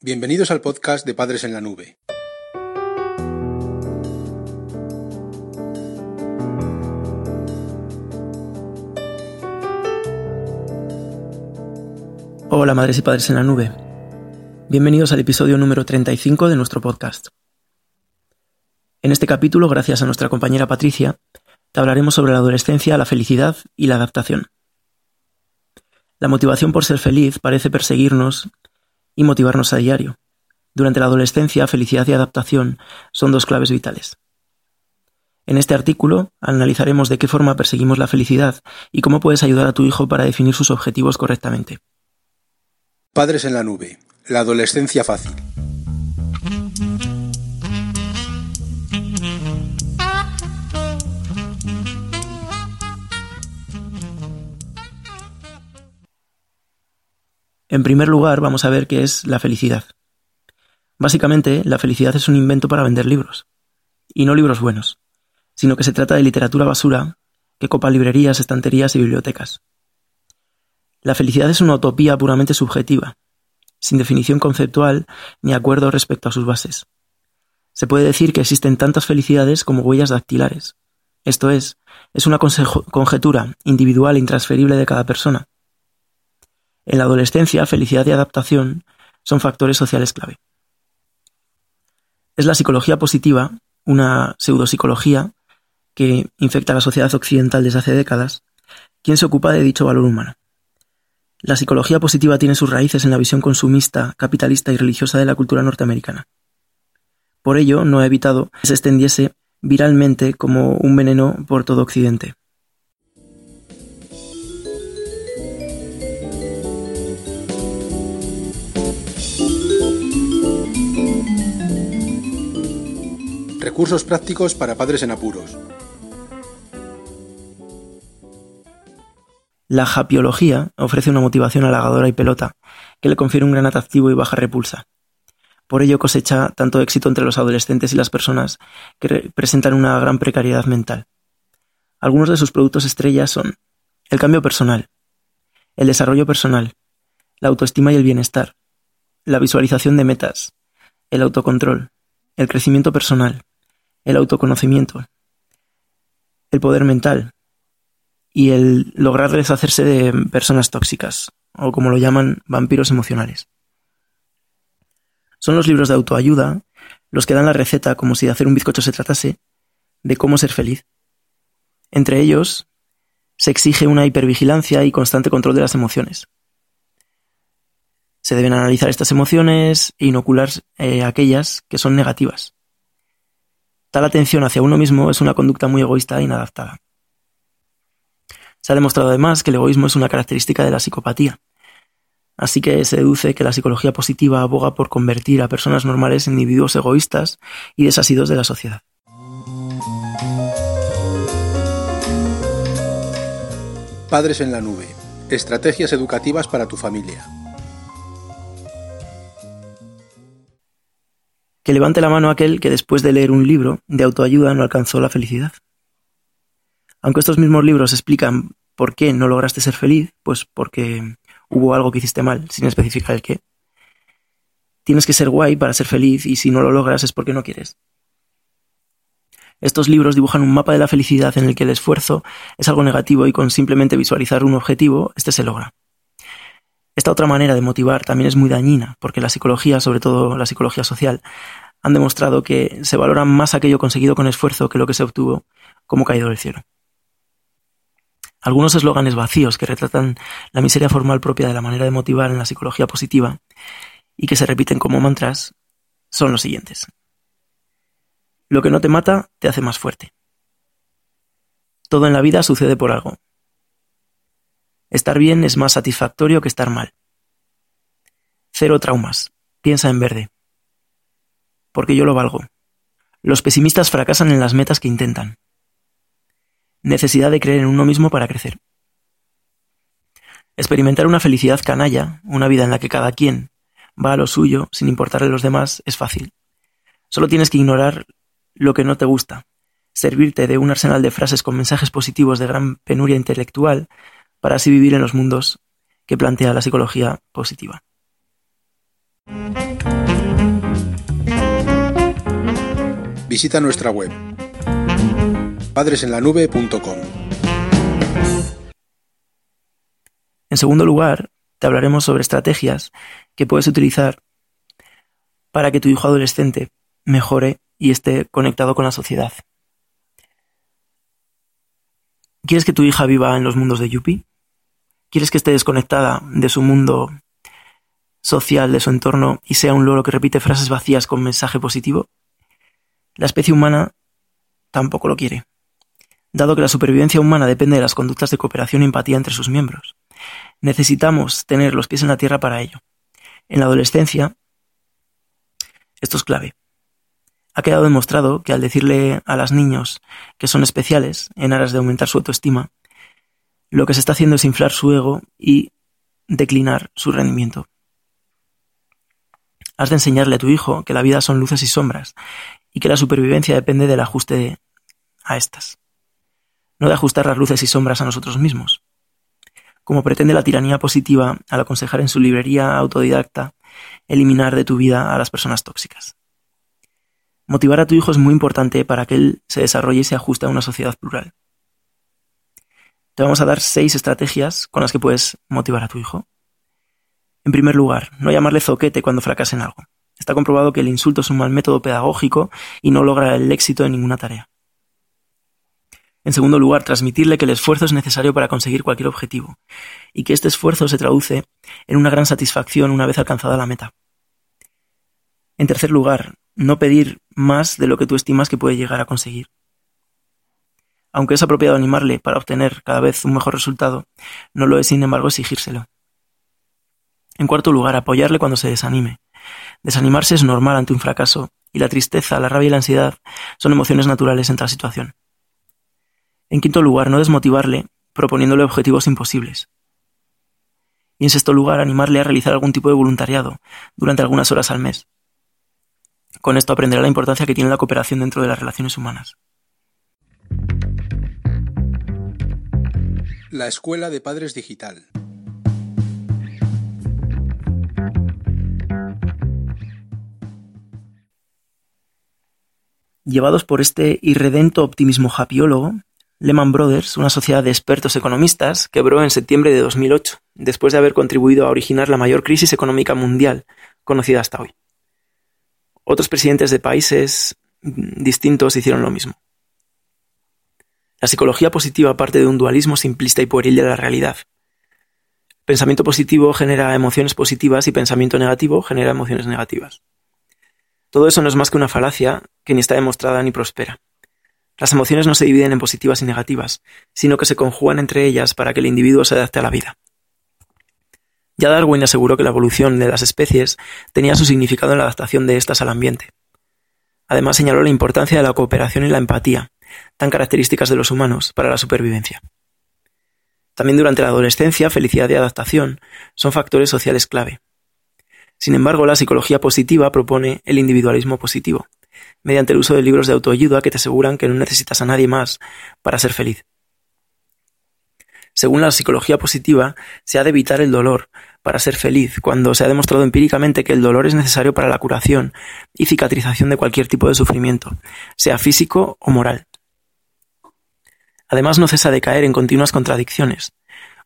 Bienvenidos al podcast de Padres en la Nube. Hola madres y padres en la nube. Bienvenidos al episodio número 35 de nuestro podcast. En este capítulo, gracias a nuestra compañera Patricia, te hablaremos sobre la adolescencia, la felicidad y la adaptación. La motivación por ser feliz parece perseguirnos y motivarnos a diario. Durante la adolescencia, felicidad y adaptación son dos claves vitales. En este artículo analizaremos de qué forma perseguimos la felicidad y cómo puedes ayudar a tu hijo para definir sus objetivos correctamente. Padres en la nube. La adolescencia fácil. En primer lugar, vamos a ver qué es la felicidad. Básicamente, la felicidad es un invento para vender libros. Y no libros buenos, sino que se trata de literatura basura que copa librerías, estanterías y bibliotecas. La felicidad es una utopía puramente subjetiva, sin definición conceptual ni acuerdo respecto a sus bases. Se puede decir que existen tantas felicidades como huellas dactilares. Esto es, es una conjetura individual e intransferible de cada persona, en la adolescencia, felicidad y adaptación son factores sociales clave. Es la psicología positiva, una pseudopsicología que infecta a la sociedad occidental desde hace décadas, quien se ocupa de dicho valor humano. La psicología positiva tiene sus raíces en la visión consumista, capitalista y religiosa de la cultura norteamericana. Por ello, no ha evitado que se extendiese viralmente como un veneno por todo Occidente. Recursos prácticos para padres en apuros. La japiología ofrece una motivación halagadora y pelota, que le confiere un gran atractivo y baja repulsa. Por ello cosecha tanto éxito entre los adolescentes y las personas que presentan una gran precariedad mental. Algunos de sus productos estrellas son el cambio personal, el desarrollo personal, la autoestima y el bienestar, la visualización de metas, el autocontrol, el crecimiento personal, el autoconocimiento, el poder mental y el lograr deshacerse de personas tóxicas, o como lo llaman, vampiros emocionales. Son los libros de autoayuda los que dan la receta, como si de hacer un bizcocho se tratase, de cómo ser feliz. Entre ellos, se exige una hipervigilancia y constante control de las emociones. Se deben analizar estas emociones e inocular eh, aquellas que son negativas. Tal atención hacia uno mismo es una conducta muy egoísta e inadaptada. Se ha demostrado además que el egoísmo es una característica de la psicopatía. Así que se deduce que la psicología positiva aboga por convertir a personas normales en individuos egoístas y desasidos de la sociedad. Padres en la nube. Estrategias educativas para tu familia. Que levante la mano aquel que después de leer un libro de autoayuda no alcanzó la felicidad. Aunque estos mismos libros explican por qué no lograste ser feliz, pues porque hubo algo que hiciste mal, sin especificar el qué. Tienes que ser guay para ser feliz y si no lo logras es porque no quieres. Estos libros dibujan un mapa de la felicidad en el que el esfuerzo es algo negativo y con simplemente visualizar un objetivo, este se logra. Esta otra manera de motivar también es muy dañina, porque la psicología, sobre todo la psicología social, han demostrado que se valora más aquello conseguido con esfuerzo que lo que se obtuvo como caído del cielo. Algunos eslóganes vacíos que retratan la miseria formal propia de la manera de motivar en la psicología positiva y que se repiten como mantras son los siguientes. Lo que no te mata te hace más fuerte. Todo en la vida sucede por algo. Estar bien es más satisfactorio que estar mal. Cero traumas. Piensa en verde. Porque yo lo valgo. Los pesimistas fracasan en las metas que intentan. Necesidad de creer en uno mismo para crecer. Experimentar una felicidad canalla, una vida en la que cada quien va a lo suyo sin importarle a los demás, es fácil. Solo tienes que ignorar lo que no te gusta, servirte de un arsenal de frases con mensajes positivos de gran penuria intelectual para así vivir en los mundos que plantea la psicología positiva. Visita nuestra web padresenlanube.com. En segundo lugar, te hablaremos sobre estrategias que puedes utilizar para que tu hijo adolescente mejore y esté conectado con la sociedad. ¿Quieres que tu hija viva en los mundos de Yuppie? ¿Quieres que esté desconectada de su mundo social, de su entorno, y sea un loro que repite frases vacías con mensaje positivo? La especie humana tampoco lo quiere, dado que la supervivencia humana depende de las conductas de cooperación y empatía entre sus miembros. Necesitamos tener los pies en la tierra para ello. En la adolescencia, esto es clave. Ha quedado demostrado que al decirle a las niños que son especiales en aras de aumentar su autoestima, lo que se está haciendo es inflar su ego y declinar su rendimiento. Has de enseñarle a tu hijo que la vida son luces y sombras y que la supervivencia depende del ajuste a estas, no de ajustar las luces y sombras a nosotros mismos. Como pretende la tiranía positiva al aconsejar en su librería autodidacta eliminar de tu vida a las personas tóxicas. Motivar a tu hijo es muy importante para que él se desarrolle y se ajuste a una sociedad plural. Te vamos a dar seis estrategias con las que puedes motivar a tu hijo. En primer lugar, no llamarle zoquete cuando fracase en algo. Está comprobado que el insulto es un mal método pedagógico y no logra el éxito en ninguna tarea. En segundo lugar, transmitirle que el esfuerzo es necesario para conseguir cualquier objetivo y que este esfuerzo se traduce en una gran satisfacción una vez alcanzada la meta. En tercer lugar, no pedir más de lo que tú estimas que puede llegar a conseguir. Aunque es apropiado animarle para obtener cada vez un mejor resultado, no lo es sin embargo exigírselo. En cuarto lugar, apoyarle cuando se desanime. Desanimarse es normal ante un fracaso, y la tristeza, la rabia y la ansiedad son emociones naturales en tal situación. En quinto lugar, no desmotivarle proponiéndole objetivos imposibles. Y en sexto lugar, animarle a realizar algún tipo de voluntariado durante algunas horas al mes. Con esto aprenderá la importancia que tiene la cooperación dentro de las relaciones humanas. La Escuela de Padres Digital. Llevados por este irredento optimismo japiólogo, Lehman Brothers, una sociedad de expertos economistas, quebró en septiembre de 2008, después de haber contribuido a originar la mayor crisis económica mundial conocida hasta hoy. Otros presidentes de países distintos hicieron lo mismo. La psicología positiva parte de un dualismo simplista y pueril de la realidad. Pensamiento positivo genera emociones positivas y pensamiento negativo genera emociones negativas. Todo eso no es más que una falacia que ni está demostrada ni prospera. Las emociones no se dividen en positivas y negativas, sino que se conjugan entre ellas para que el individuo se adapte a la vida. Ya Darwin aseguró que la evolución de las especies tenía su significado en la adaptación de éstas al ambiente. Además señaló la importancia de la cooperación y la empatía, tan características de los humanos para la supervivencia. También durante la adolescencia, felicidad y adaptación son factores sociales clave. Sin embargo, la psicología positiva propone el individualismo positivo, mediante el uso de libros de autoayuda que te aseguran que no necesitas a nadie más para ser feliz. Según la psicología positiva, se ha de evitar el dolor para ser feliz, cuando se ha demostrado empíricamente que el dolor es necesario para la curación y cicatrización de cualquier tipo de sufrimiento, sea físico o moral. Además, no cesa de caer en continuas contradicciones.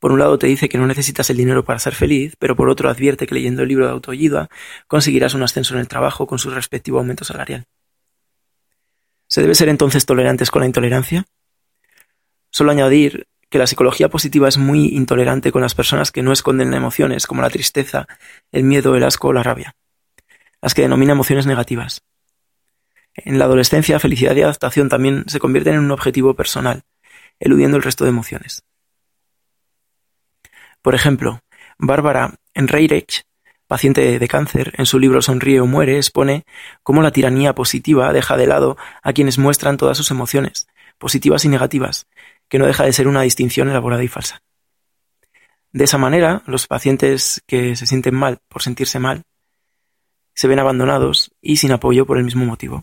Por un lado te dice que no necesitas el dinero para ser feliz, pero por otro advierte que leyendo el libro de autoayuda conseguirás un ascenso en el trabajo con su respectivo aumento salarial. ¿Se debe ser entonces tolerantes con la intolerancia? Solo añadir que la psicología positiva es muy intolerante con las personas que no esconden emociones como la tristeza, el miedo, el asco o la rabia, las que denomina emociones negativas. En la adolescencia, felicidad y adaptación también se convierten en un objetivo personal, eludiendo el resto de emociones. Por ejemplo, Bárbara Enreirech paciente de cáncer, en su libro Sonríe o muere, expone cómo la tiranía positiva deja de lado a quienes muestran todas sus emociones, positivas y negativas, que no deja de ser una distinción elaborada y falsa. De esa manera, los pacientes que se sienten mal por sentirse mal se ven abandonados y sin apoyo por el mismo motivo.